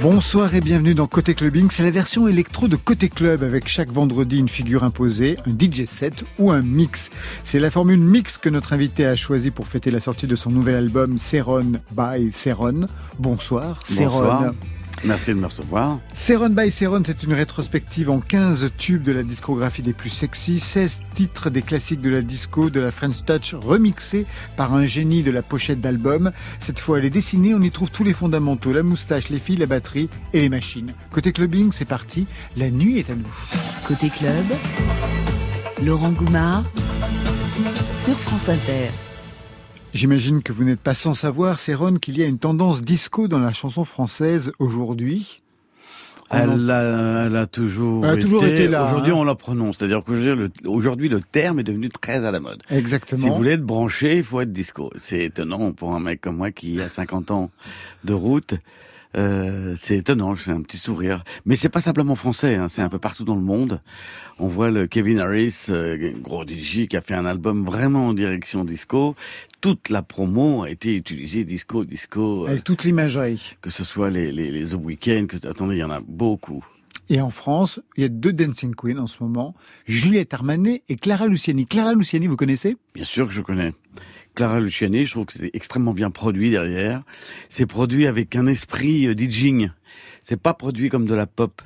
Bonsoir et bienvenue dans Côté Clubbing. C'est la version électro de Côté Club avec chaque vendredi une figure imposée, un DJ set ou un mix. C'est la formule mix que notre invité a choisi pour fêter la sortie de son nouvel album Seron by Seron. Bonsoir, Seron. Merci de me recevoir. Seron by Seron, c'est une rétrospective en 15 tubes de la discographie des plus sexy, 16 titres des classiques de la disco, de la French Touch remixés par un génie de la pochette d'album. Cette fois, elle est dessinée, on y trouve tous les fondamentaux, la moustache, les fils, la batterie et les machines. Côté clubbing, c'est parti, la nuit est à nous. Côté club, Laurent Goumard sur France Inter. J'imagine que vous n'êtes pas sans savoir, Céron, qu'il y a une tendance disco dans la chanson française aujourd'hui. Elle a, elle a toujours, Elle a toujours été là, Aujourd'hui, hein. on la prononce. C'est-à-dire qu'aujourd'hui, le terme est devenu très à la mode. Exactement. Si vous voulez être branché, il faut être disco. C'est étonnant pour un mec comme moi qui a 50 ans de route. Euh, c'est étonnant, j'ai un petit sourire. Mais c'est pas simplement français, hein, c'est un peu partout dans le monde. On voit le Kevin Harris, euh, gros DJ, qui a fait un album vraiment en direction disco. Toute la promo a été utilisée disco, disco. euh, toute l'imagerie. que ce soit les, les, Weeknd, que, attendez, il y en a beaucoup. Et en France, il y a deux dancing queens en ce moment, Juliette Armanet et Clara Luciani. Clara Luciani, vous connaissez? Bien sûr que je connais. Clara Luciani, je trouve que c'est extrêmement bien produit derrière. C'est produit avec un esprit euh, DJing. C'est pas produit comme de la pop.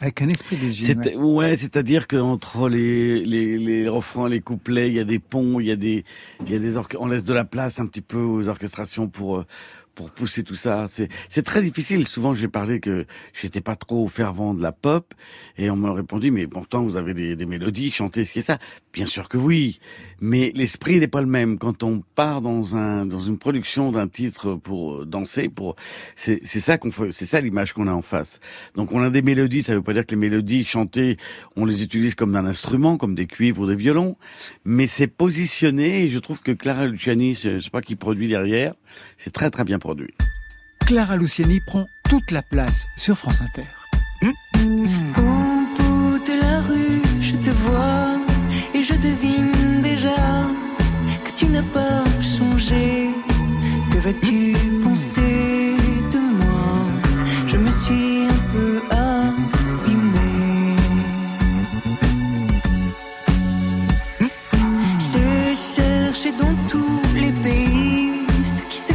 Avec un esprit des C'est, ouais, c'est-à-dire que entre les, les, les refrains, les couplets, il y a des ponts, il y a des, il y a des on laisse de la place un petit peu aux orchestrations pour, euh, pour pousser tout ça. C'est, très difficile. Souvent, j'ai parlé que j'étais pas trop fervent de la pop et on m'a répondu, mais pourtant, vous avez des, des mélodies, chantez ce qui est ça. Bien sûr que oui. Mais l'esprit n'est pas le même. Quand on part dans un, dans une production d'un titre pour danser, pour, c'est, ça qu'on c'est ça l'image qu'on a en face. Donc on a des mélodies, ça veut pas dire que les mélodies chantées, on les utilise comme un instrument, comme des cuivres ou des violons, mais c'est positionné et je trouve que Clara Luciani, je sais pas qui produit derrière, c'est très très bien produit. Clara Luciani prend toute la place sur France Inter. Au bout de la rue, je te vois et je devine déjà que tu n'as pas changé. Que vas-tu penser?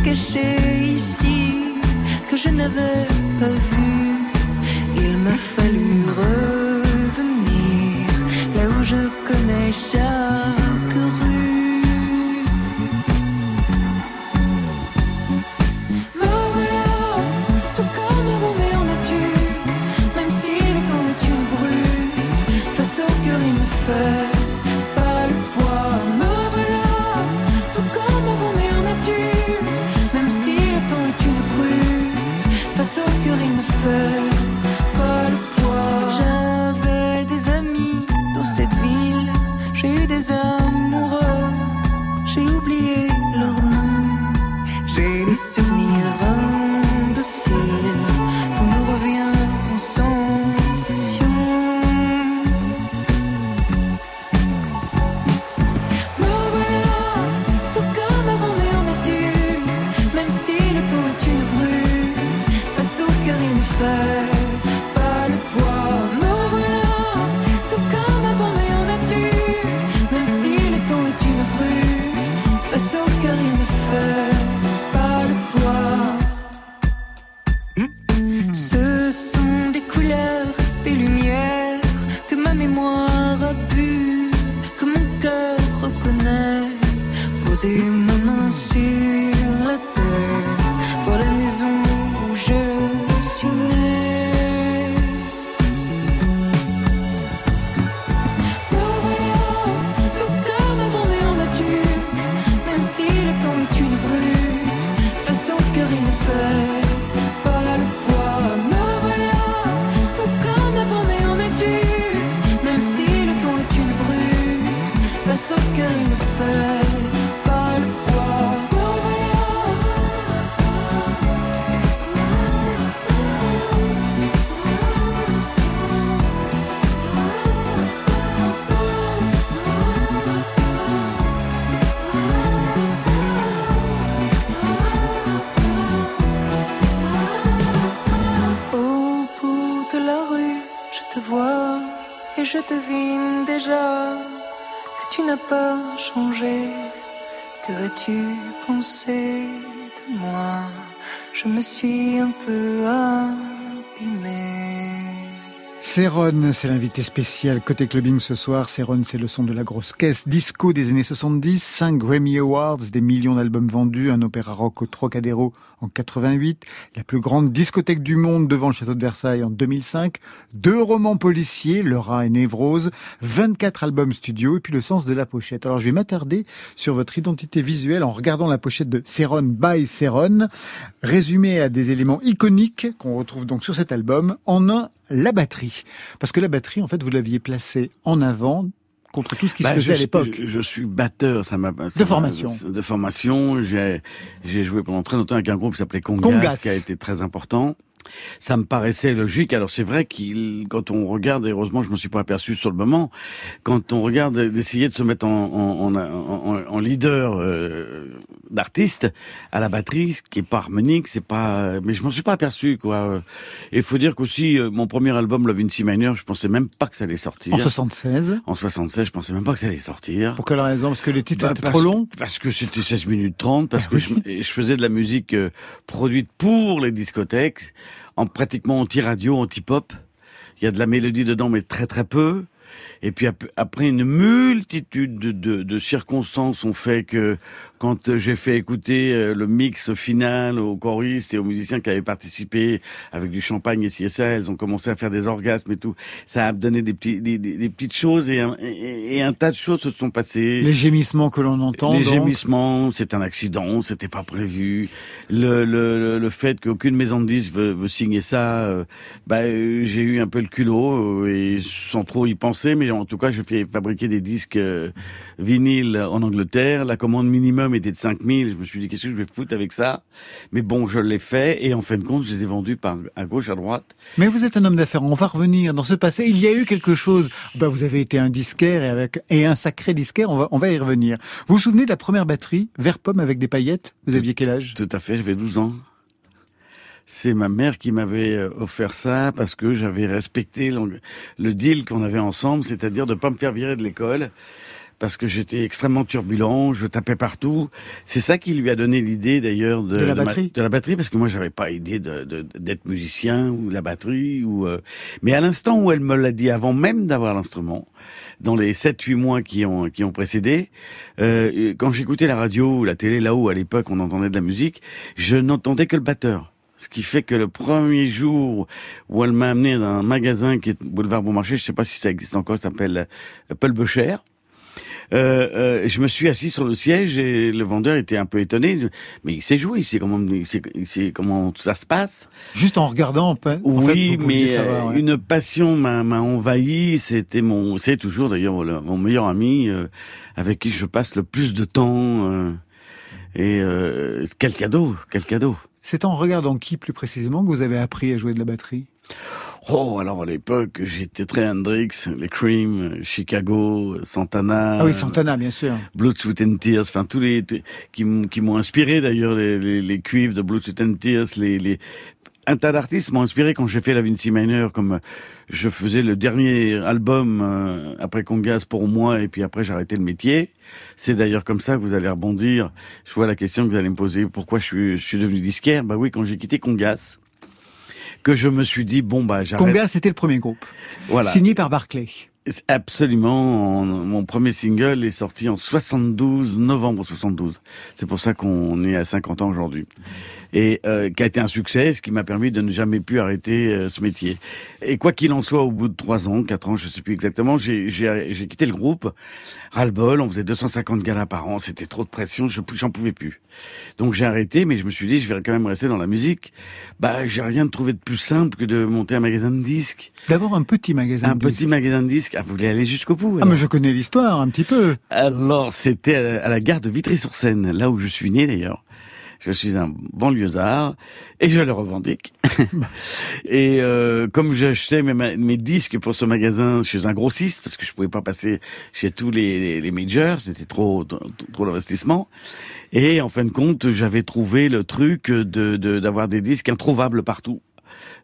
Cachait ici que je n'avais pas vu. Il m'a fallu revenir là où je connais chaque rue. Amoureux, j'ai oublié leur nom. J'ai les souvenirs et je devine déjà que tu n'as pas changé. Qu'aurais-tu pensé de moi? Je me suis un peu abîmée. Céron, c'est l'invité spécial côté clubbing ce soir. Céron, c'est le son de la grosse caisse disco des années 70, 5 Grammy Awards, des millions d'albums vendus, un opéra rock au Trocadéro en 88, la plus grande discothèque du monde devant le château de Versailles en 2005, deux romans policiers, Le Rat et Névrose, 24 albums studio et puis le sens de la pochette. Alors je vais m'attarder sur votre identité visuelle en regardant la pochette de Céron by Céron, résumée à des éléments iconiques qu'on retrouve donc sur cet album. En un, la batterie. Parce que la batterie, en fait, vous l'aviez placée en avant contre tout ce qui Bah, se faisait je, à l'époque. Je, je suis batteur, ça m'a. De m'a- formation. De formation. J'ai j'ai joué pendant très longtemps avec un groupe qui s'appelait Congas, Congas. qui a été très important. Ça me paraissait logique. Alors c'est vrai qu'il, quand on regarde, et heureusement je me suis pas aperçu sur le moment, quand on regarde d'essayer de se mettre en, en, en, en- en leader euh, d'artiste à la batterie, ce qui est pas harmonique, c'est pas. Mais je m'en suis pas aperçu quoi. Et il faut dire qu'aussi euh, mon premier album Love in C Minor, je pensais même pas que ça allait sortir. En 76. En 76, je pensais même pas que ça allait sortir. Pour quelle raison? Parce que les titres Bah, étaient trop longs? Parce que c'était 16 minutes 30, parce que je, je faisais de la musique euh, produite pour les discothèques, en pratiquement anti-radio, anti-pop. Il y a de la mélodie dedans, mais très très peu. Et puis ap- après une multitude de, de, de circonstances ont fait que quand euh, j'ai fait écouter euh, le mix final aux choristes et aux musiciens qui avaient participé avec du champagne et ci et ça, elles ont commencé à faire des orgasmes et tout. Ça a donné des, petits, des, des- des petites choses et un, et, et un tas de choses se sont passées. Les gémissements que l'on entend. Les donc. gémissements, c'est un accident, c'était pas prévu. Le, le, le, fait qu'aucune maison de disques veut, veut signer ça, euh, bah, euh, j'ai eu un peu le culot et sans trop y penser, mais en tout cas, je fais fabriquer des disques euh, vinyles en Angleterre. La commande minimum était de 5000. Je me suis dit, qu'est-ce que je vais foutre avec ça? Mais bon, je l'ai fait et en fin de compte, je les ai vendus par, à gauche, à droite. Mais vous êtes un homme d'affaires. On va revenir dans ce passé. Il y a eu quelque chose. Bah, vous avez été un disquaire et avec et un sacré disquaire. On va on va y revenir. Vous vous souvenez de la première batterie vert pomme avec des paillettes? Vous aviez quel âge? Tout à fait, j'avais 12 ans. C'est ma mère qui m'avait euh, offert ça parce que j'avais respecté le, deal qu'on avait ensemble, c'est-à-dire de pas me faire virer de l'école parce que j'étais extrêmement turbulent, je tapais partout. C'est ça qui lui a donné l'idée d'ailleurs de, De la ma- batterie de la batterie parce que moi j'avais pas idée de- de- d'être musicien ou la batterie ou euh, mais à l'instant où elle me l'a dit avant même d'avoir l'instrument dans les 7 8 mois qui ont qui ont précédé euh, quand j'écoutais la radio ou la télé là-haut à l'époque on entendait de la musique, je n'entendais que le batteur. Ce qui fait que le premier jour où elle m'a amené dans un magasin qui est boulevard Bonmarché, je sais pas si ça existe encore, ça s'appelle euh, Paul Becher. Euh, euh, je me suis assis sur le siège et le vendeur était un peu étonné. Mais il sait jouer, il sait comment, il sait, il sait comment ça se passe? Juste en regardant. en fait, oui, mais savoir, ouais. une passion m'a envahi. C'était mon, c'est toujours d'ailleurs le- mon meilleur ami euh, avec qui je passe le plus de temps. euh, et euh, quel cadeau, quel cadeau. C'est en regardant qui plus précisément que vous avez appris à jouer de la batterie? Oh, alors à l'époque, j'étais très Hendrix, les Cream, Chicago, Santana. Ah oui, Santana, bien sûr. Blood, Sweat and Tears, enfin tous les qui, m'ont inspiré d'ailleurs les, les, les cuivres de Blood, Sweat and Tears, les, les un tas d'artistes m'ont inspiré quand j'ai fait la Vinci Minor, comme euh, je faisais le dernier album euh, après Congas pour moi et puis après j'ai arrêté le métier. C'est d'ailleurs comme ça que vous allez rebondir. Je vois la question que vous allez me poser. Pourquoi je suis, je suis devenu disquaire? Bah oui, quand j'ai quitté Congas, que je me suis dit bon bah j'arrête. Congas, c'était le premier groupe. voilà. Signé par Barclay. Absolument. En- Mon premier single est sorti en 72, novembre 72. C'est pour ça qu'on est à 50 ans aujourd'hui. Et euh, qui a été un succès, ce qui m'a permis de ne jamais plus arrêter euh, ce métier. Et quoi qu'il en soit, au bout de trois ans, quatre ans, je sais plus exactement, j'ai quitté le groupe. Ras-le-bol, on faisait 250 galas par an, c'était trop de pression, je j'en pouvais plus. Donc j'ai arrêté, mais je me suis dit, je vais quand même rester dans la musique. Bah, j'ai rien trouvé de plus simple que de monter un magasin de disques. D'abord un petit magasin. Un de petit disques. magasin de disques. Ah, vous voulez aller jusqu'au bout Ah, mais je connais l'histoire un petit peu. Alors, c'était à la gare de Vitry-sur-Seine, là où je suis né d'ailleurs. Je suis un banlieusard et je le revendique. et euh, comme j'achetais mes, disques pour ce magasin chez un grossiste, parce que je pouvais pas passer chez tous les, les, les majors, c'était trop trop, trop d'investissement. Et en fin de compte, j'avais trouvé le truc de de- d'avoir des disques introuvables partout.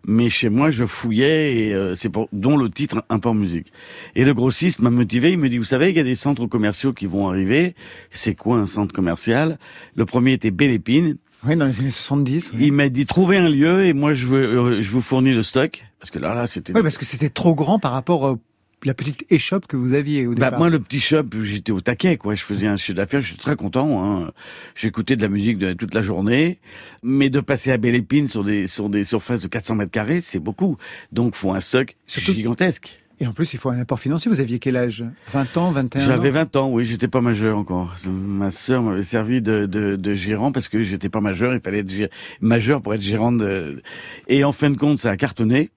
Mais chez moi, je fouillais et euh, c'est pour dont le titre un peu en musique. Et le grossiste m'a motivé. Il me dit, vous savez, il y a des centres commerciaux qui vont arriver. C'est quoi un centre commercial? Le premier était Belle Épine. Oui, dans les années 70. Il m'a dit trouvez un lieu et moi je, veux, euh, je vous fournis le stock parce que là là c'était. Oui, parce que c'était trop grand par rapport à la petite échoppe que vous aviez au Bah, départ. moi, le petit shop, j'étais au taquet, quoi. Je faisais un chiffre d'affaires, je suis très content. Hein. J'écoutais de la musique de, toute la journée, mais de passer à Belle Épine sur des sur des surfaces de 400 mètres carrés, c'est beaucoup. Donc, faut un stock Surtout- gigantesque. Et en plus, il faut un apport financier. Vous aviez quel âge? 20 ans, 21 ans? J'avais 20 ans, oui, j'étais pas majeur encore. Ma sœur m'avait servi de, de, de gérant parce que j'étais pas majeur, il fallait être majeur pour être gérant de... Et en fin de compte, ça a cartonné.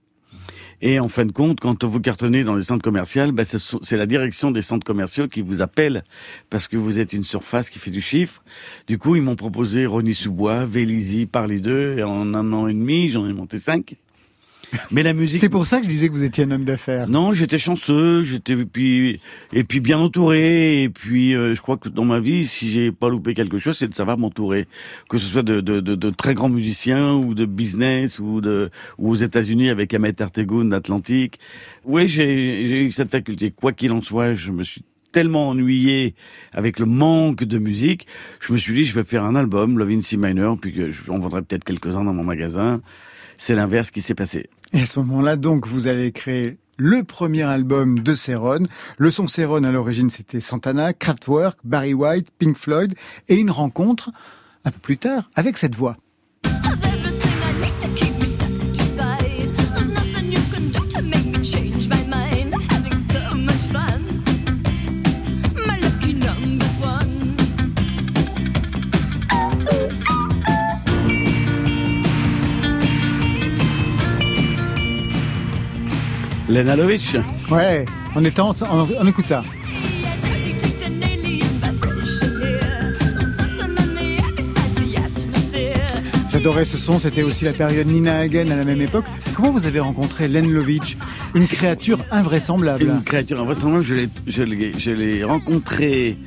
Et en fin de compte, quand vous cartonnez dans les centres commerciaux, ben c'est la direction des centres commerciaux qui vous appelle parce que vous êtes une surface qui fait du chiffre. Du coup, ils m'ont proposé Rony-sous-Bois, Vélizy, Parley 2, et en un an et demi, j'en ai monté cinq. Mais la musique... C'est pour ça que je disais que vous étiez un homme d'affaires. Non, j'étais chanceux, j'étais et puis et puis bien entouré et puis euh, je crois que dans ma vie, si j'ai pas loupé quelque chose, c'est de savoir m'entourer, que ce soit de, de, de, de très grands musiciens ou de business ou de ou aux États-Unis avec Ahmet Ertegun d'Atlantique. Oui, j'ai j'ai eu cette faculté. Quoi qu'il en soit, je me suis tellement ennuyé avec le manque de musique, je me suis dit je vais faire un album, Love in C minor, puis que j'en vendrai peut-être quelques-uns dans mon magasin. C'est l'inverse qui s'est passé. Et à ce moment-là, donc, vous allez créer le premier album de Céron. Le son Céron, à l'origine, c'était Santana, Kraftwerk, Barry White, Pink Floyd, et une rencontre, un peu plus tard, avec cette voix. Lena Lovitch. Ouais, on est en, on, on écoute ça. J'adorais ce son, c'était aussi la période Nina Hagen à la même époque. Comment vous avez rencontré Len Lovitch Une créature invraisemblable. Une créature invraisemblable, je l'ai, je l'ai, je l'ai rencontré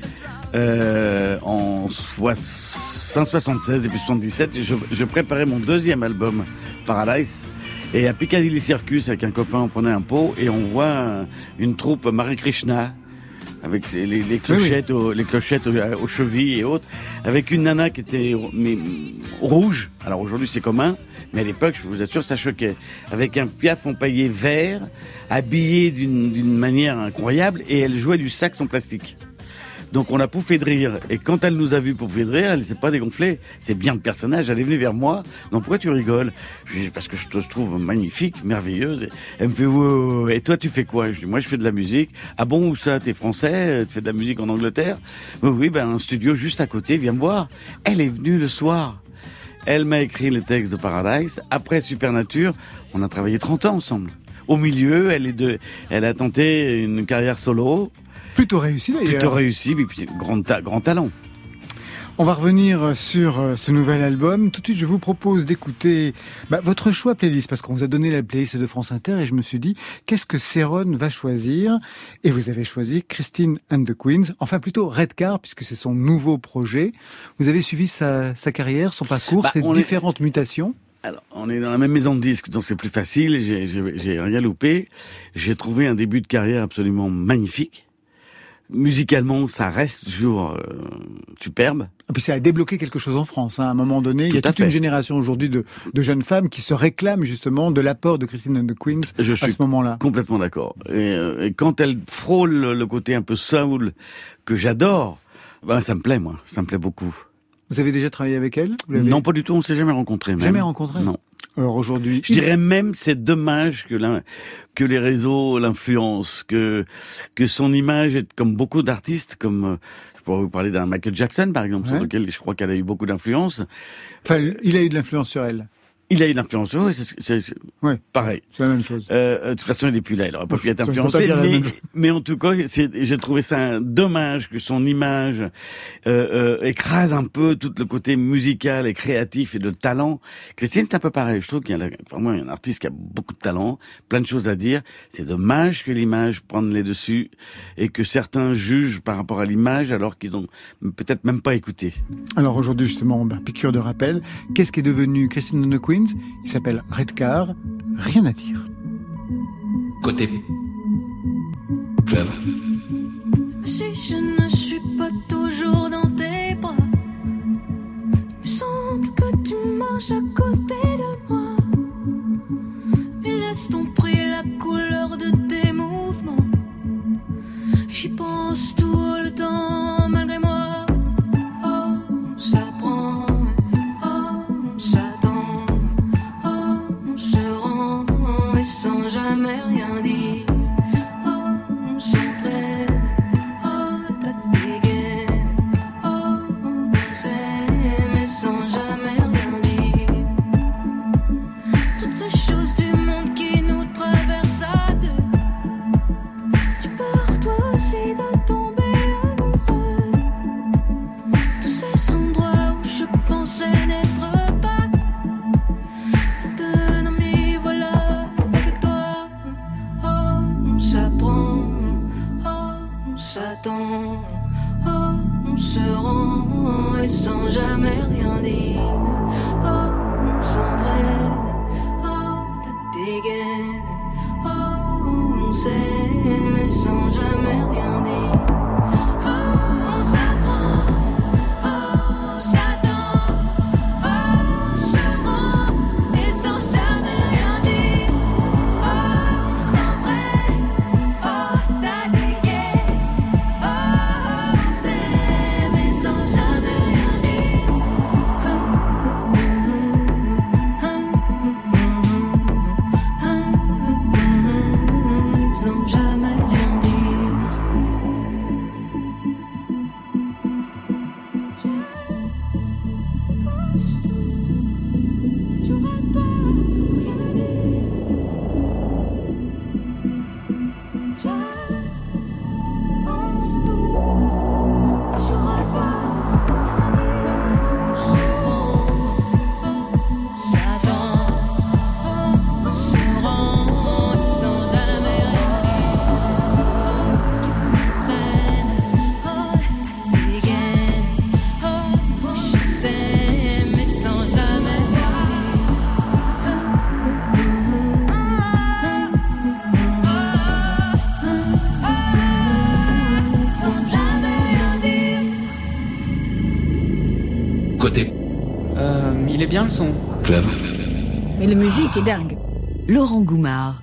euh, en fin 76 début 77. et Je, je préparais mon deuxième album, Paradise. Et à Piccadilly Circus, avec un copain, on prenait un pot et on voit un- une troupe Marie Krishna avec les, les clochettes, Aux, les clochettes aux, aux chevilles et autres, avec une nana qui était mais, rouge. Alors aujourd'hui c'est commun, mais à l'époque, je vous assure, ça choquait. Avec un piaf empaillé vert, habillé d'une d'une manière incroyable, et elle jouait du sax en plastique. Donc on a pouffé de rire. Et quand elle nous a vu pouffer de rire, elle s'est pas dégonflée. C'est bien le personnage. Elle est venue vers moi. Non, pourquoi tu rigoles? Je dis parce que je te trouve magnifique, merveilleuse. Elle me fait ouais. et toi tu fais quoi? Je dis moi je fais de la musique. Ah bon où ça? T'es français? Tu fais de la musique en Angleterre? Oui oui ben un studio juste à côté. Viens me voir. Elle est venue le soir. Elle m'a écrit les textes de Paradise. Après Supernature, on a travaillé 30 ans ensemble. Au milieu, elle est de, elle a tenté une carrière solo, Plutôt réussi d'ailleurs. plutôt réussie, mais puis grand, ta- grand talent. On va revenir sur euh, ce nouvel album. Tout de suite, je vous propose d'écouter bah, votre choix playlist, parce qu'on vous a donné la playlist de France Inter, et je me suis dit, qu'est-ce que Céron va choisir? Et vous avez choisi Christine and the Queens, enfin plutôt Redcar, puisque c'est son nouveau projet. Vous avez suivi sa, sa carrière, son parcours, Bah, ses est- différentes mutations? Alors, on est dans la même maison de disques, donc c'est plus facile. J'ai rien loupé. J'ai trouvé un début de carrière absolument magnifique. Musicalement, ça reste toujours euh, superbe. Et puis ça a débloqué quelque chose en France. hein. À un moment donné, il y a toute une génération aujourd'hui de, de jeunes femmes qui se réclament justement de l'apport de Christine and the Queens Je à suis ce moment-là. complètement d'accord. Et, euh, et quand elle frôle le côté un peu soul que j'adore, ben ça me plaît moi, ça me plaît beaucoup. Vous avez déjà travaillé avec elle? Vous Non, pas du tout. On s'est jamais rencontrés. même. Jamais rencontré Non. Alors aujourd'hui, Je dirais même c'est dommage que l'in- que les réseaux l'influencent, que que son image est comme beaucoup d'artistes, comme euh, je pourrais vous parler d'un Michael Jackson par exemple, Ouais. sur lequel je crois qu'elle a eu beaucoup d'influence. enfin, il a eu de l'influence sur elle. Il a eu l'influence, oui, c'est Ouais. pareil. C'est la même chose. Euh, de toute façon, il n'est plus là. Il aurait pas pu être influencé, mais, mais en tout cas, j'ai trouvé ça dommage que son image euh, euh, écrase un peu tout le côté musical et créatif et de talent. Christine, c'est un peu pareil. Je trouve qu'il y a vraiment un artiste qui a beaucoup de talent, plein de choses à dire. C'est dommage que l'image prenne les dessus et que certains jugent par rapport à l'image alors qu'ils ont peut-être même pas écouté. Alors aujourd'hui justement, ben, piqûre de rappel. Qu'est-ce qui est devenu Christine the Il s'appelle Redcar. Rien à dire. Côté club. Si je ne suis pas toujours dans tes bras, il me semble que tu marches à côté de moi. Mais laisse ton prix la couleur de tes mouvements. J'y pense tout le temps malgré moi. Oh, ça son. club. Mais la musique est dingue. Laurent Goumard.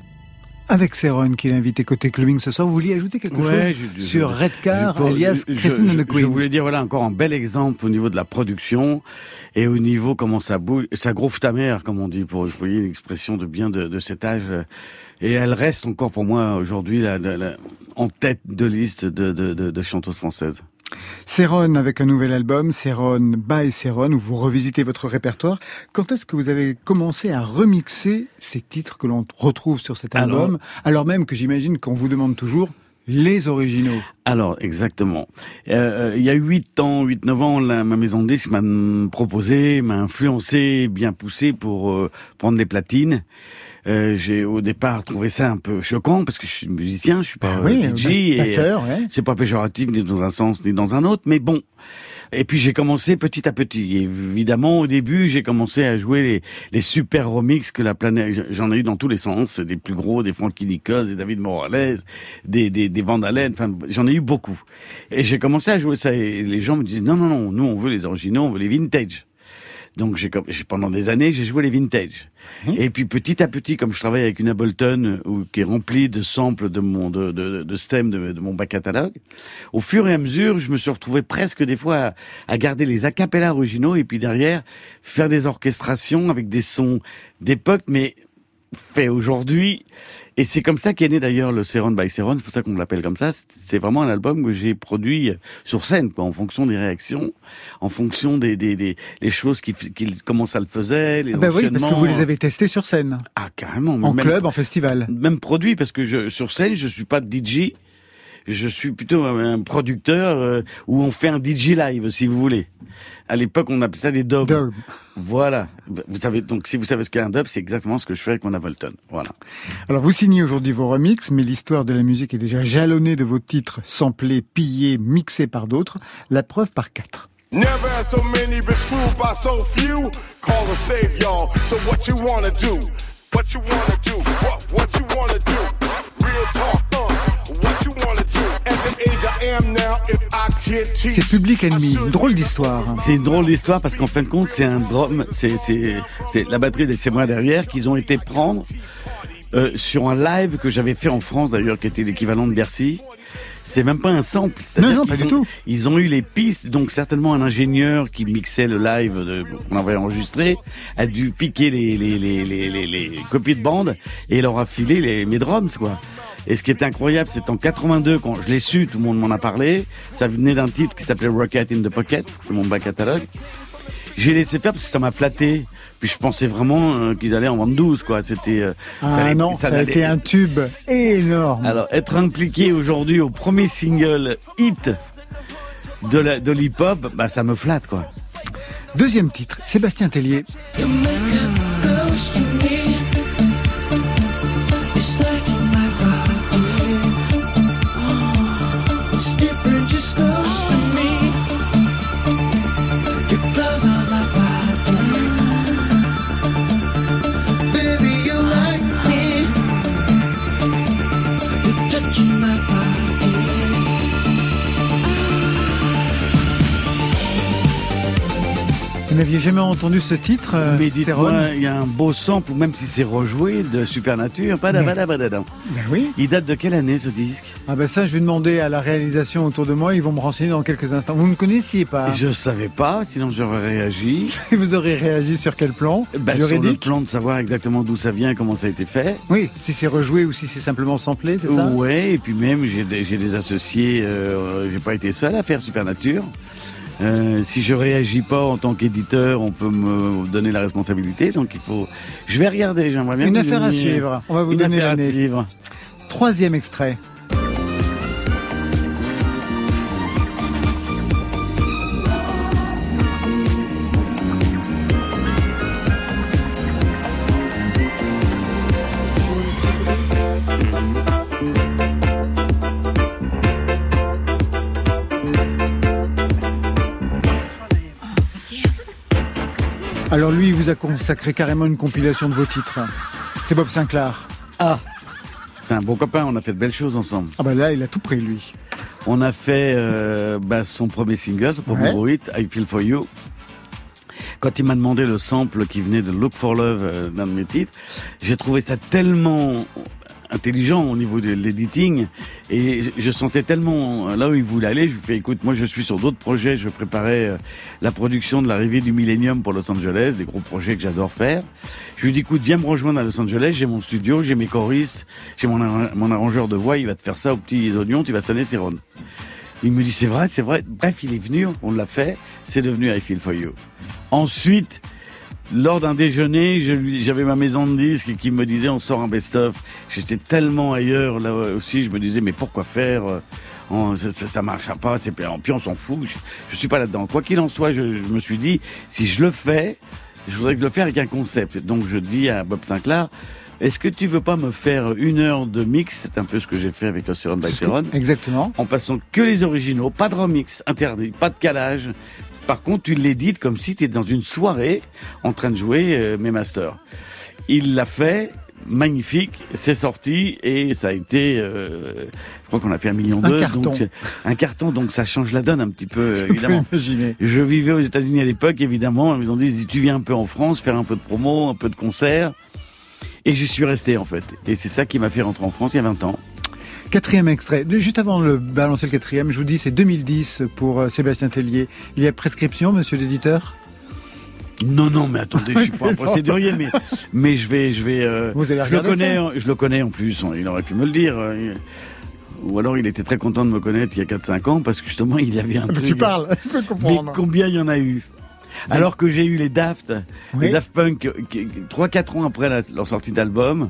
Avec Céron qui l'invite côté clubbing ce soir, vous vouliez ajouter quelque Ouais, chose je- je- sur Redcar, je- alias je- Christine je- and the Je voulais dire, voilà, encore un bel exemple au niveau de la production et au niveau comment ça bouge, ça groove ta mère, comme on dit, pour employer une expression de bien de, de cet âge. Et elle reste encore pour moi aujourd'hui la- la- la- en tête de liste de, de, de, de chanteuses françaises. Céron avec un nouvel album, Céron by Céron, où vous revisitez votre répertoire. Quand est-ce que vous avez commencé à remixer ces titres que l'on retrouve sur cet album, alors, même que j'imagine qu'on vous demande toujours les originaux? Alors, exactement. Euh, il y a 8 ans, 8-9 ans, la, ma maison de disques m'a proposé, m'a influencé, bien poussé pour euh, prendre les platines. Euh, j'ai au départ trouvé ça un peu choquant parce que je suis musicien, je suis pas Ah oui, euh, DJ et ouais. c'est pas péjoratif ni dans un sens ni dans un autre, mais bon. Et puis j'ai commencé petit à petit. Et évidemment, au début, j'ai commencé à jouer les, les super remix que la planète. J'en ai eu dans tous les sens, des plus gros, des Frankie Nichols, des David Morales, des des, des Van Halen. Enfin, j'en ai eu beaucoup. Et j'ai commencé à jouer ça. Et les gens me disaient non non non, nous on veut les originaux, on veut les vintage. Donc j'ai pendant des années j'ai joué les vintage. Et puis petit à petit, comme je travaille avec une Ableton euh, où- qui est remplie de samples de mon de de, de stems de, de mon back catalogue, au fur et à mesure, je me suis retrouvé presque des fois à, à garder les acapellas originaux et puis derrière faire des orchestrations avec des sons d'époque, mais fait aujourd'hui. Et c'est comme ça qu'est né d'ailleurs le Céron by Céron, c'est pour ça qu'on l'appelle comme ça. C'est- vraiment un album que j'ai produit sur scène, quoi, en fonction des réactions, en fonction des des, des les choses qui, qui comment ça le faisait, les ben oui, parce que vous les avez testés sur scène, Ah carrément, en même- club, en festival. même produit parce que je, sur scène je suis pas DJ je suis plutôt un producteur euh, où on fait un DJ live si vous voulez à l'époque on appelait ça des dubs Dub. voilà vous savez donc si vous savez ce qu'est un dub c'est exactement ce que je fais avec mon Ableton voilà Alors vous signez aujourd'hui vos remixes, mais l'histoire de la musique est déjà jalonnée de vos titres samplés, pillés, mixés par d'autres. La preuve par quatre. Never had so many been screwed by so few. Call to save y'all. So what you wanna do? What you wanna do? What what you wanna do? Real talk, uh, what you wanna do? C'est Public Enemy, drôle d'histoire. C'est une drôle d'histoire parce qu'en fin de compte, c'est un drum, c'est c'est c'est la batterie des moi derrière qu'ils ont été prendre euh, sur un live que j'avais fait en France d'ailleurs, qui était l'équivalent de Bercy. C'est même pas un sample. Non, non, pas du ont- tout. Ils ont eu les pistes, donc certainement un ingénieur qui mixait le live qu'on avait enregistré a dû piquer les, les, les, les, les, les copies de bande et leur a filé les, mes drums, quoi. Et ce qui est incroyable, c'est en 82, quand je l'ai su, tout le monde m'en a parlé, ça venait d'un titre qui s'appelait Rocket in the Pocket, c'est mon bac catalogue. J'ai laissé faire parce que ça m'a flatté. Puis je pensais vraiment euh, qu'ils allaient en vendre 12, quoi. C'était... euh, ça Ah allait- non, ça, a été un tube énorme. alors, être impliqué aujourd'hui au premier single hit de la- de l'hip-hop, bah, ça me flatte, quoi. Deuxième titre, Sébastien Tellier. Vous n'aviez jamais entendu ce titre, euh, Mais dites-moi, il y a un beau sample, même si c'est rejoué, de Supernature. Padabadabadadam. Ben oui. Il date de quelle année, ce disque? Ah ben ça, je vais demander à la réalisation autour de moi. Ils vont me renseigner dans quelques instants. Vous ne me connaissiez pas. Je savais pas, sinon j'aurais réagi. Vous aurez réagi sur quel plan? Bah, sur le plan de savoir exactement d'où ça vient et comment ça a été fait. Oui, si c'est rejoué ou si c'est simplement samplé, c'est ça? Ouais, et puis même j'ai des, j'ai des associés, euh, j'ai pas été seul à faire Supernature. Euh, si je réagis pas en tant qu'éditeur, on peut me donner la responsabilité. Donc il faut, je vais regarder. J'aimerais bien. Une affaire à suivre. On va vous Une donner l'année. suivre. Troisième extrait. Alors lui, il vous a consacré carrément une compilation de vos titres. C'est Bob Sinclair. Ah, c'est un bon copain. On a fait de belles choses ensemble. Ah bah là, il a tout pris lui. On a fait euh, bah, son premier single, son premier Ouais. gros hit, I Feel For You. Quand il m'a demandé le sample qui venait de Look For Love euh, d'un de mes titres, j'ai trouvé ça tellement intelligent au niveau de l'editing et je- sentais tellement là où il voulait aller. Je lui fais écoute, moi je suis sur d'autres projets, je préparais euh, la production de l'arrivée du Millennium pour Los Angeles, des gros projets que j'adore faire. Je lui dis écoute, viens me rejoindre à Los Angeles, j'ai mon studio, j'ai mes choristes, j'ai mon, arra- mon arrangeur de voix, il va te faire ça aux petits oignons, tu vas sonner Céron. Il me dit c'est vrai, c'est vrai. Bref, il est venu, on l'a fait, c'est devenu I Feel For You. Ensuite, lors d'un déjeuner, j'avais ma maison de disques qui me disait on sort un best-of. J'étais tellement ailleurs là aussi, je me disais mais pourquoi faire euh, ça, ça, ça marchera pas, c'est en puis on s'en fout. Je, je suis pas là-dedans. Quoi qu'il en soit, je, je me suis dit si je le fais, je voudrais que le faire avec un concept. Donc je dis à Bob Sinclair. Est-ce que tu veux pas me faire une heure de mix? C'est un peu ce que j'ai fait avec Océron by Céron Exactement. en passant que les originaux, pas de remix interdit, pas de calage. Par contre, tu l'édites comme si tu étais dans une soirée en train de jouer euh, mes masters. Il l'a fait, magnifique, c'est sorti et ça a été, euh, je crois qu'on a fait un million Un deux, carton. donc un carton, donc ça change la donne un petit peu euh, évidemment. Je vivais aux États-Unis à l'époque, évidemment. Ils ont dit, si tu viens un peu en France, faire un peu de promo, un peu de concert. Et j'y suis resté, en fait. Et c'est ça qui m'a fait rentrer en France il y a 20 ans. Quatrième extrait. Juste avant de balancer le quatrième, je vous dis c'est 2010 pour euh, Sébastien Tellier. Il y a prescription, monsieur l'éditeur? Non, non, mais attendez, je suis pas un procédurier, mais, mais je vais, je vais, euh, Vous allez je le connais, je le connais en plus, on- il aurait pu me le dire. il- Ou alors il était très content de me connaître il y a 4-5 ans parce que justement il y avait un bah, truc. Tu parles, je peux Mais comprendre. combien il y en a eu? Alors que j'ai eu les Daft, Oui. les Daft Punk, 3-4 ans après leur sortie d'album,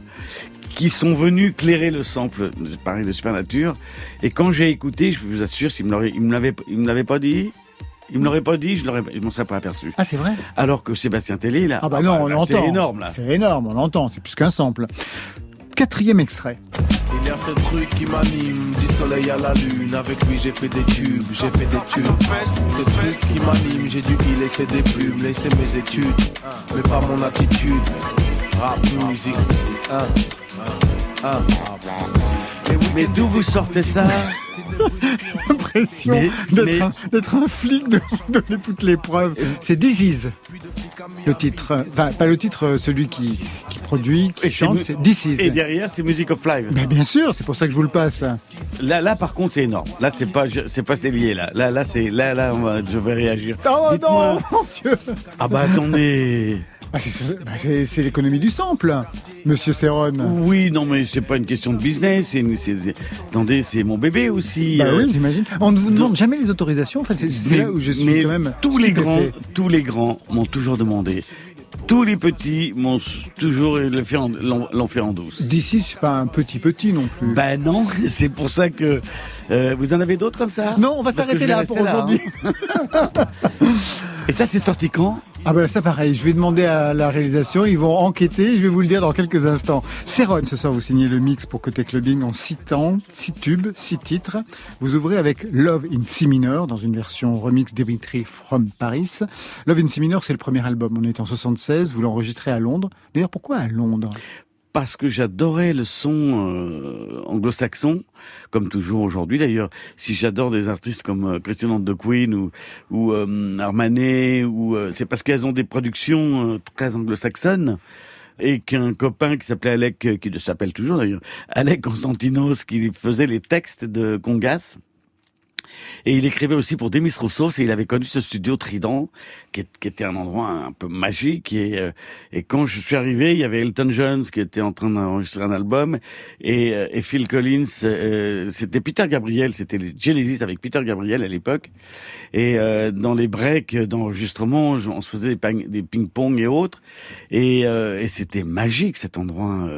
qui sont venus clairer le sample, pareil, de Supernature. Et quand j'ai écouté, je vous assure, s'il me il l'avait, il me l'avait pas dit, il me l'aurait pas dit, je l'aurais, je m'en serais pas aperçu. Ah, c'est vrai? Alors que Sébastien Tellier, là, Ah bah ah non, on là, l'entend. C'est énorme, là. C'est énorme, on l'entend, c'est plus qu'un sample. Quatrième extrait. y a ce truc qui m'anime, du soleil à la lune. Avec lui, j'ai fait des tubes, j'ai fait des tubes. Ce truc qui m'anime, j'ai dû y laisser des plumes, laisser mes études, mais pas mon attitude. Rap, musique, hein, hein. Mais d'où vous sortez ça l'impression d'être mais- un, d'être un flic, de donner toutes les preuves. C'est Is, le titre. Enfin, pas le titre, euh, celui qui, qui produit, qui Et c'est chante, c'est Is. Et derrière, c'est Music of Live. Ben, bien sûr, c'est pour ça que je vous le passe. Là, là, par contre, c'est énorme. Là, c'est pas, c'est pas lié. Là, là, là, c'est, là, là, on va- je vais réagir. Oh Dites-moi- non, mon Dieu Ah bah attendez. Ah, c'est, bah, c'est- l'économie du sample, monsieur Serron. Oui, non, mais c'est pas une question de business. Attendez, c'est mon bébé aussi. Bah euh, oui, j'imagine. On ne vous demande jamais les autorisations. Enfin, c'est, c'est là où je suis mais quand même. tous les grands, tous les grands m'ont toujours demandé. Tous les petits m'ont toujours fait en- l'ont fait en douce. D'ici, c'est pas un petit petit non plus. Ben non, c'est pour ça que euh, vous en avez d'autres comme ça? Non, on va s'arrêter là pour là, aujourd'hui. hein. Et ça, c'est sorti quand? Ah bah ça pareil, je vais demander à la réalisation, ils vont enquêter, je vais vous le dire dans quelques instants. Céron, ce soir vous signez le mix pour Côté Clubbing en six temps, six tubes, six titres. Vous ouvrez avec Love in Si mineur dans une version remix Dimitri from Paris. Love in Si mineur c'est le premier album, on est en 76, vous l'enregistrez à Londres. D'ailleurs pourquoi à Londres? Parce que j'adorais le son euh, anglo-saxon, comme toujours aujourd'hui d'ailleurs. Si j'adore des artistes comme euh, Christian the Queen ou, ou euh, Armanet, ou euh, c'est parce qu'elles ont des productions euh, très anglo-saxonnes et qu'un copain qui s'appelait Alec, euh, qui s'appelle toujours d'ailleurs, Alec Constantinos, qui faisait les textes de Congas. Et il écrivait aussi pour Demis Roussos et il avait connu ce studio Trident qui, est- qui était un endroit un peu magique. Et, euh, et quand je suis arrivé il y avait Elton John qui était en train d'enregistrer un album. Et, euh, et Phil Collins euh, c'était Peter Gabriel c'était les Genesis avec Peter Gabriel à l'époque. Et euh, dans les breaks d'enregistrement on se faisait des, ping- des ping-pong et autres. Et, euh, et c'était magique cet endroit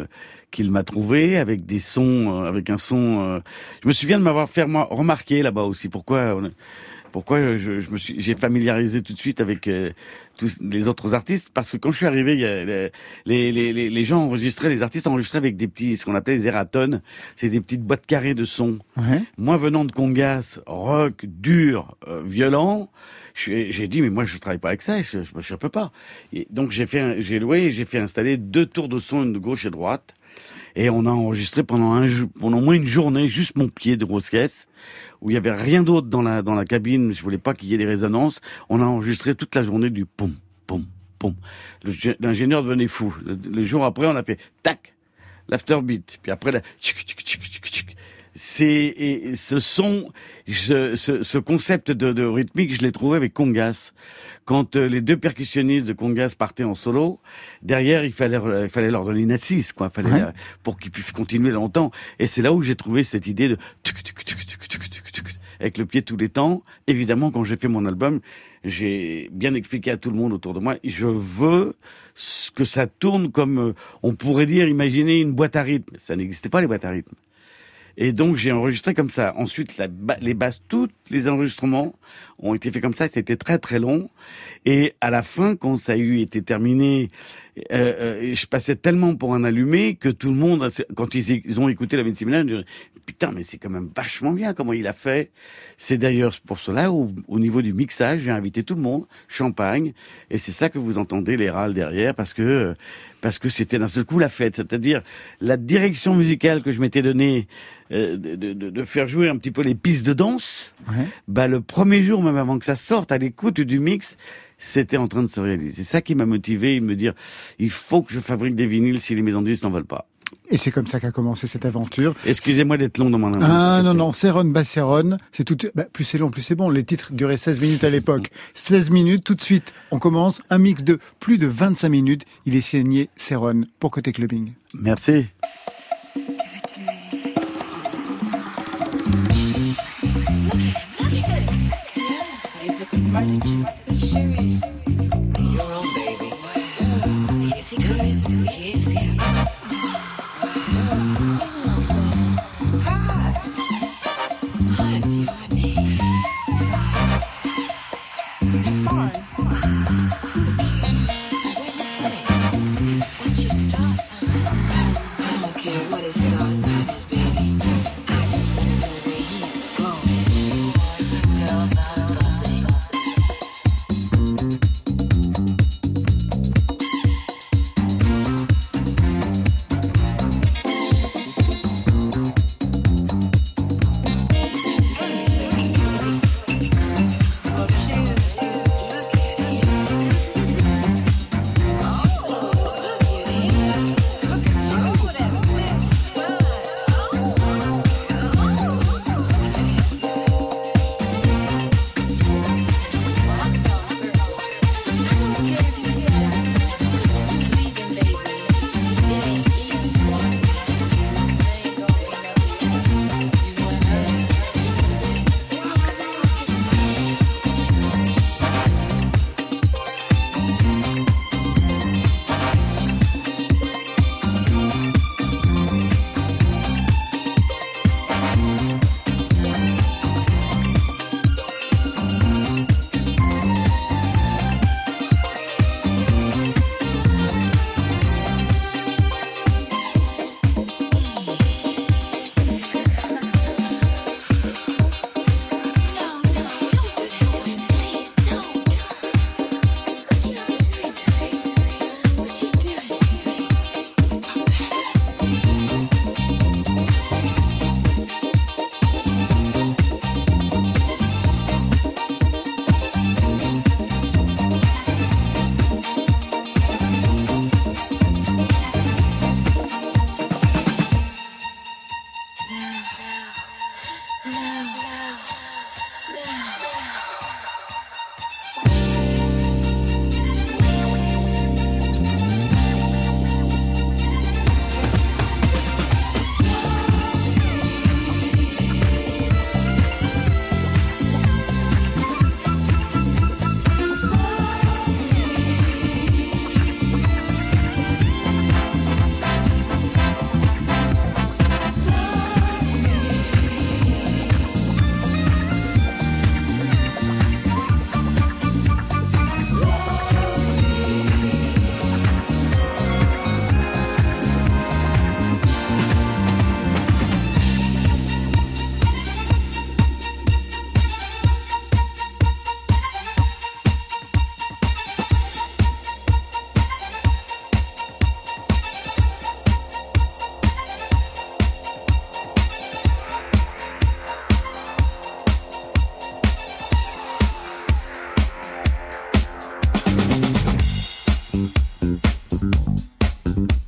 qu'il m'a trouvé avec des sons, euh, avec un son. euh, Je me souviens de m'avoir fait rema- remarquer là-bas aussi. Pourquoi on a- pourquoi je, je me suis, j'ai familiarisé tout de suite avec euh, tous les autres artistes? Parce que quand je suis arrivé, il y a, les, les, les, les gens enregistraient, les artistes enregistraient avec des petits, ce qu'on appelait les eratones, c'est des petites boîtes carrées de son. Ouais. Moi, venant de Congas, rock, dur, euh, violent, j'ai dit mais moi je travaille pas avec ça, je, je, je peux pas. Et donc j'ai fait, j'ai loué, j'ai fait installer deux tours de son, une de gauche et droite. Et on a enregistré pendant un pendant moins une journée juste mon pied de grosse caisse où il y avait rien d'autre dans la dans la cabine. Je voulais pas qu'il y ait des résonances. On a enregistré toute la journée du pom pom pom. L'ingénieur devenait fou. Le, jour après, on a fait tac l'afterbeat. Puis après, la tchic, tchic, tchic. C'est ce son, je, ce, ce concept de, de rythmique, je l'ai trouvé avec Congas. Quand euh, les deux percussionnistes de Congas partaient en solo, derrière il fallait il fallait leur donner une assise, quoi, fallait Ouais. euh, pour qu'ils puissent continuer longtemps. Et c'est là où j'ai trouvé cette idée de tuc, tuc, tuc, avec le pied tous les temps. Évidemment, quand j'ai fait mon album, j'ai bien expliqué à tout le monde autour de moi, je veux que ça tourne comme euh, on pourrait dire, imaginer une boîte à rythme. Ça n'existait pas les boîtes à rythme. Et donc j'ai enregistré comme ça. Ensuite, les basses, tous les enregistrements ont été faits comme ça. C'était très très long. Et à la fin, quand ça a eu été terminé, euh, euh, je passais tellement pour un allumé que tout le monde, quand ils, ont écouté la Vinci Milano, ils disaient, putain, mais c'est quand même vachement bien comment il a fait. C'est d'ailleurs pour cela, au, au niveau du mixage, j'ai invité tout le monde, champagne, et c'est ça que vous entendez les râles derrière, parce que parce que c'était d'un seul coup la fête, c'est-à-dire la direction musicale que je m'étais donnée euh, de, de- de- de faire jouer un petit peu les pistes de danse. Ouais. Bah le premier jour, même avant que ça sorte, à l'écoute du mix, c'était en train de se réaliser. C'est ça qui m'a motivé, me dire, il faut que je fabrique des vinyles si les maisons de disques n'en veulent pas. Et c'est comme ça qu'a commencé cette aventure. Excusez-moi d'être long dans mon Ah non, non, Céron, Basséron, c'est tout. Bah, plus c'est long, plus c'est bon. Les titres duraient 16 minutes à l'époque. 16 minutes, tout de suite, on commence. Un mix de plus de 25 minutes. Il est signé Céron pour Côté Clubbing. Merci. prodigy. Luxurious. Mm-hmm.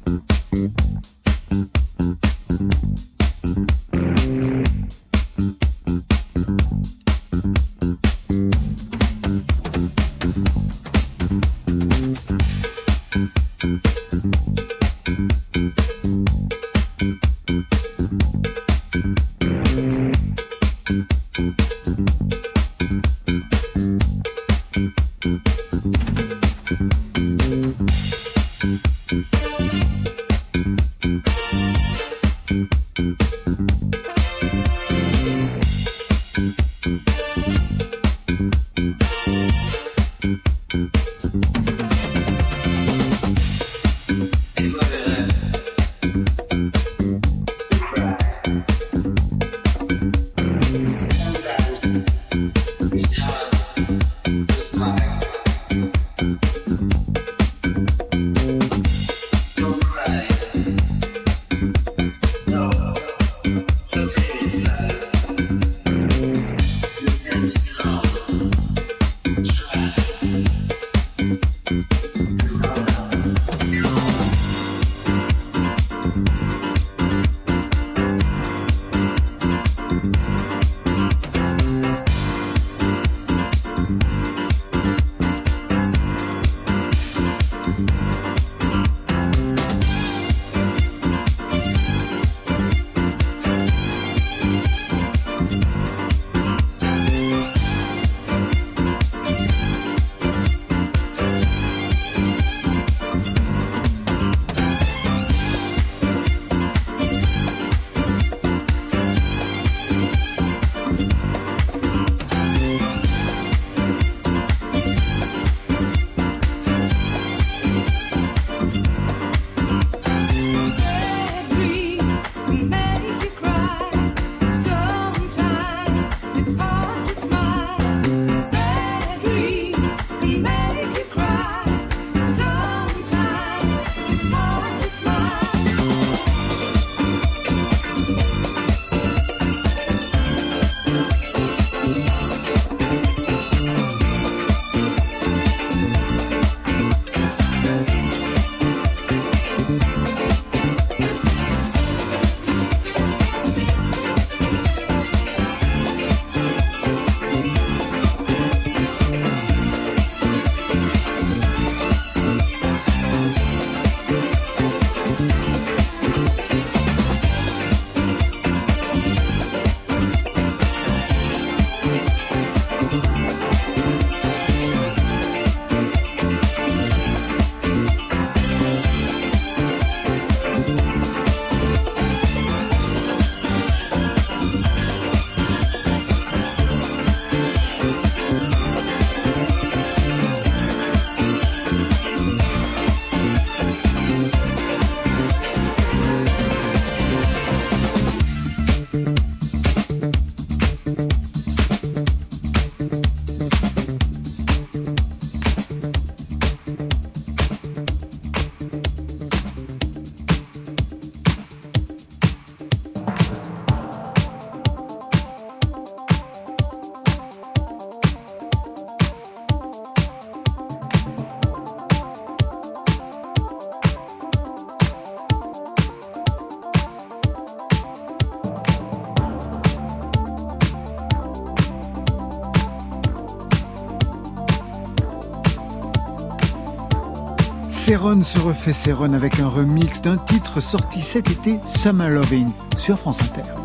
Se refait Céron avec un remix d'un titre sorti cet été, Summer Loving, sur France Inter.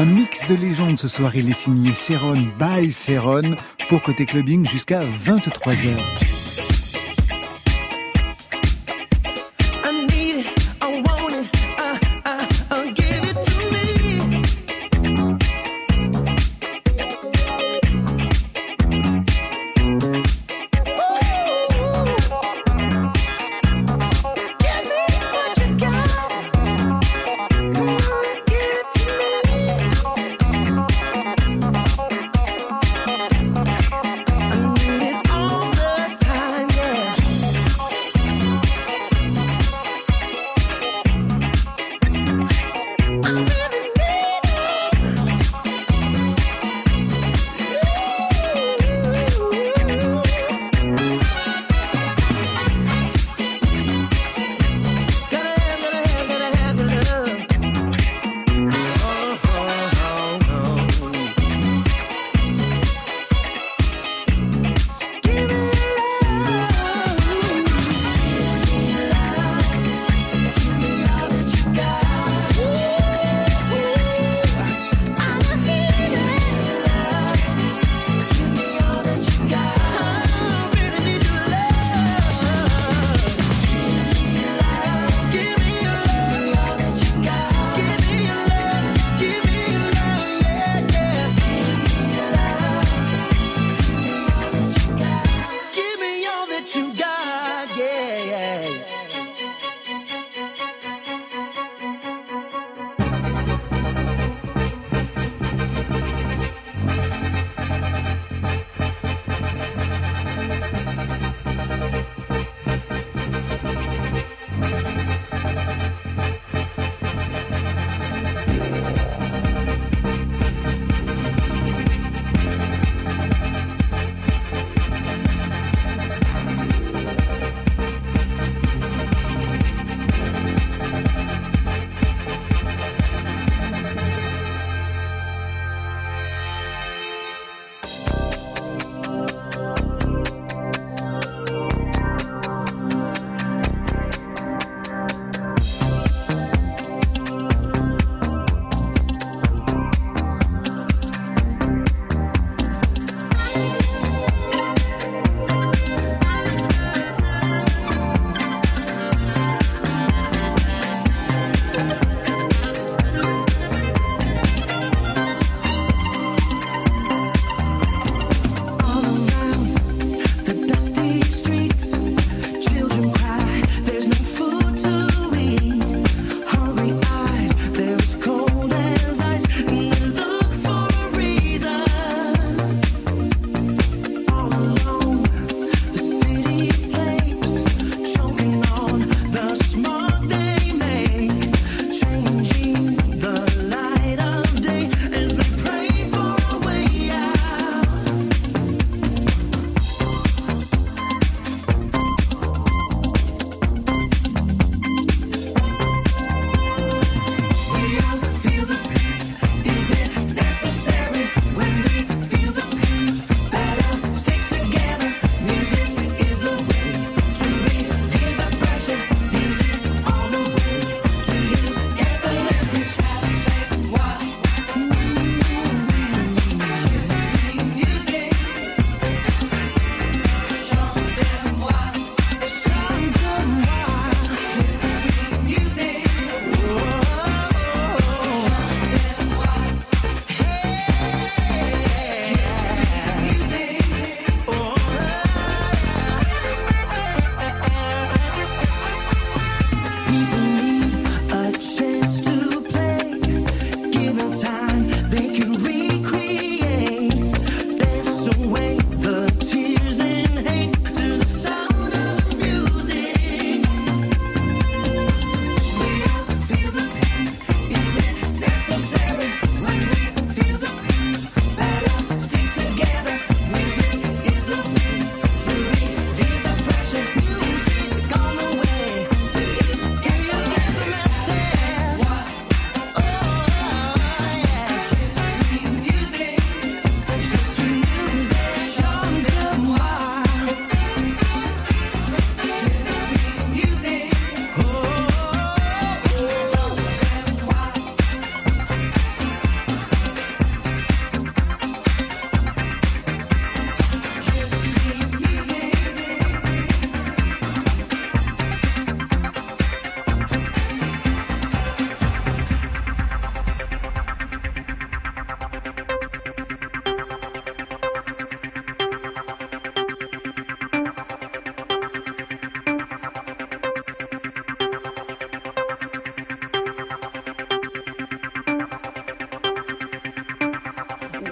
Un mix de légendes ce soir, il est signé Céron by Céron pour Côté Clubbing jusqu'à 23h.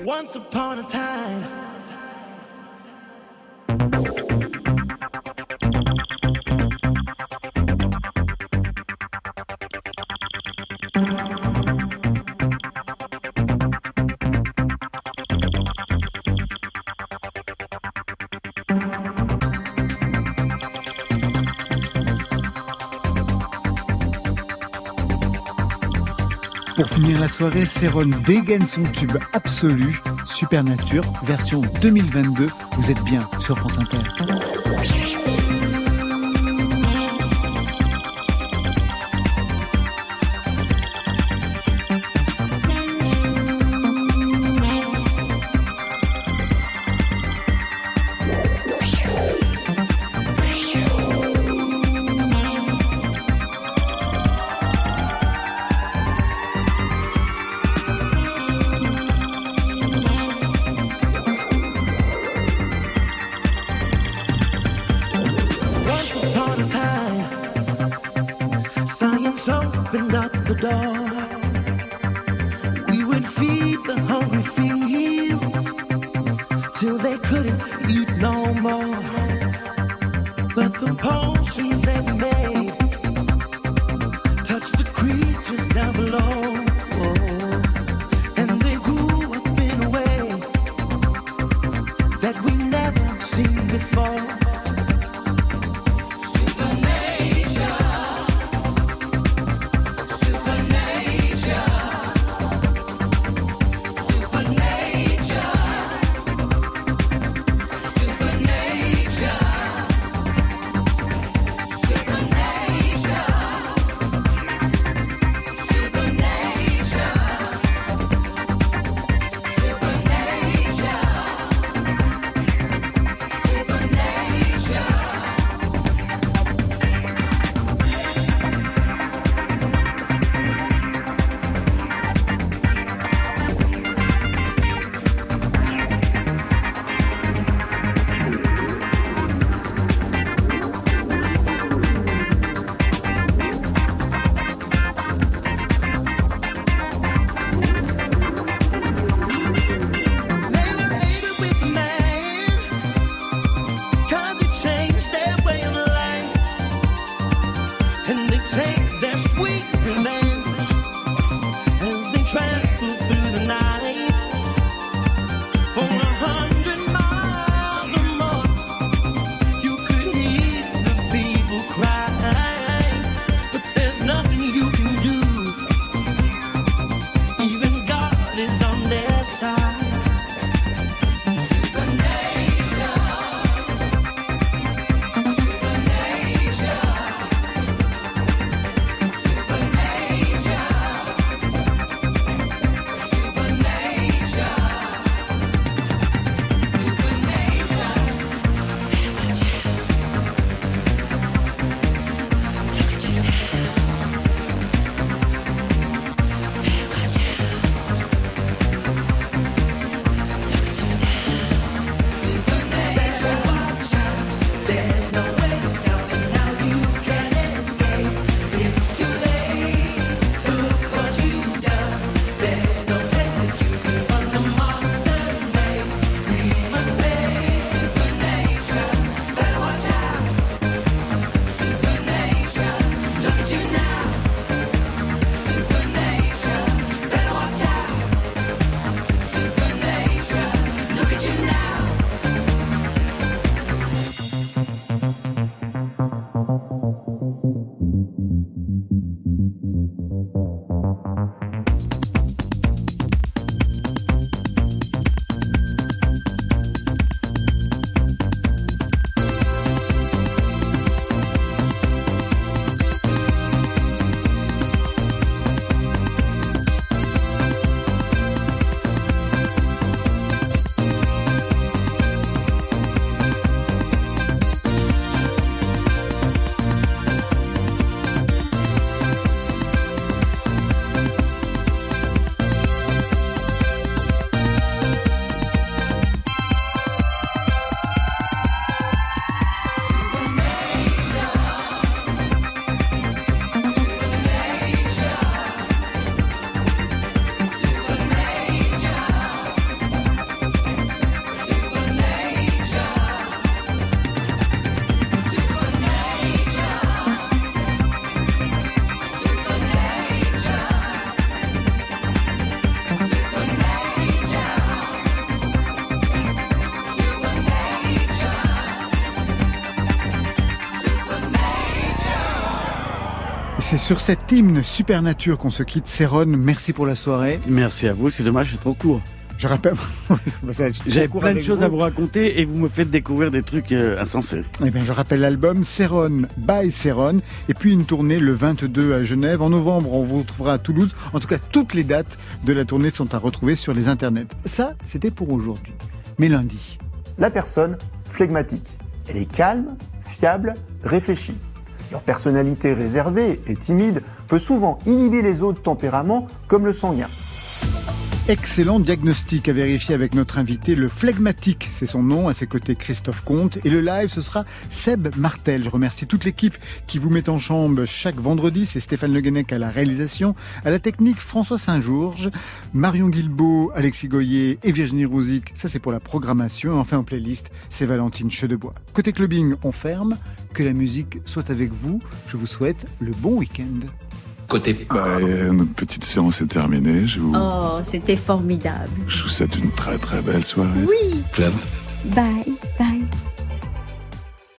Once upon a time. Soirée, Céron dégaine son tube absolu, Supernature, version 2022. Vous êtes bien sur France Inter. Creatures down below. Sur cette hymne supernature qu'on se quitte. Céron, merci pour la soirée. Merci à vous, c'est dommage, c'est trop court. Je rappelle. J'avais plein de choses à vous raconter et vous me faites découvrir des trucs euh, insensés. Eh bien, je rappelle l'album Céron by Céron et puis une tournée le 22 à Genève. En novembre, on vous retrouvera à Toulouse. En tout cas, toutes les dates de la tournée sont à retrouver sur les internets. Ça, c'était pour aujourd'hui. Mais lundi. La personne flegmatique. Elle est calme, fiable, réfléchie. Leur personnalité réservée et timide peut souvent inhiber les autres tempéraments comme le sanguin. Excellent diagnostic à vérifier avec notre invité, le phlegmatique, c'est son nom, à ses côtés Christophe Comte. Et le live, ce sera Seb Martel. Je remercie toute l'équipe qui vous met en chambre chaque vendredi. C'est Stéphane Le Guenec à la réalisation, à la technique François Saint-Georges, Marion Guilbeault, Alexis Goyer et Virginie Rouzic. Ça, c'est pour la programmation. Et enfin, en playlist, c'est Valentine Chedebois. Côté clubbing, on ferme. Que la musique soit avec vous. Je vous souhaite le bon week-end. Côté. Bah, euh, notre petite séance est terminée. Je vous, Oh, c'était formidable. je vous souhaite une très très belle soirée. Oui. Club. Bye, bye.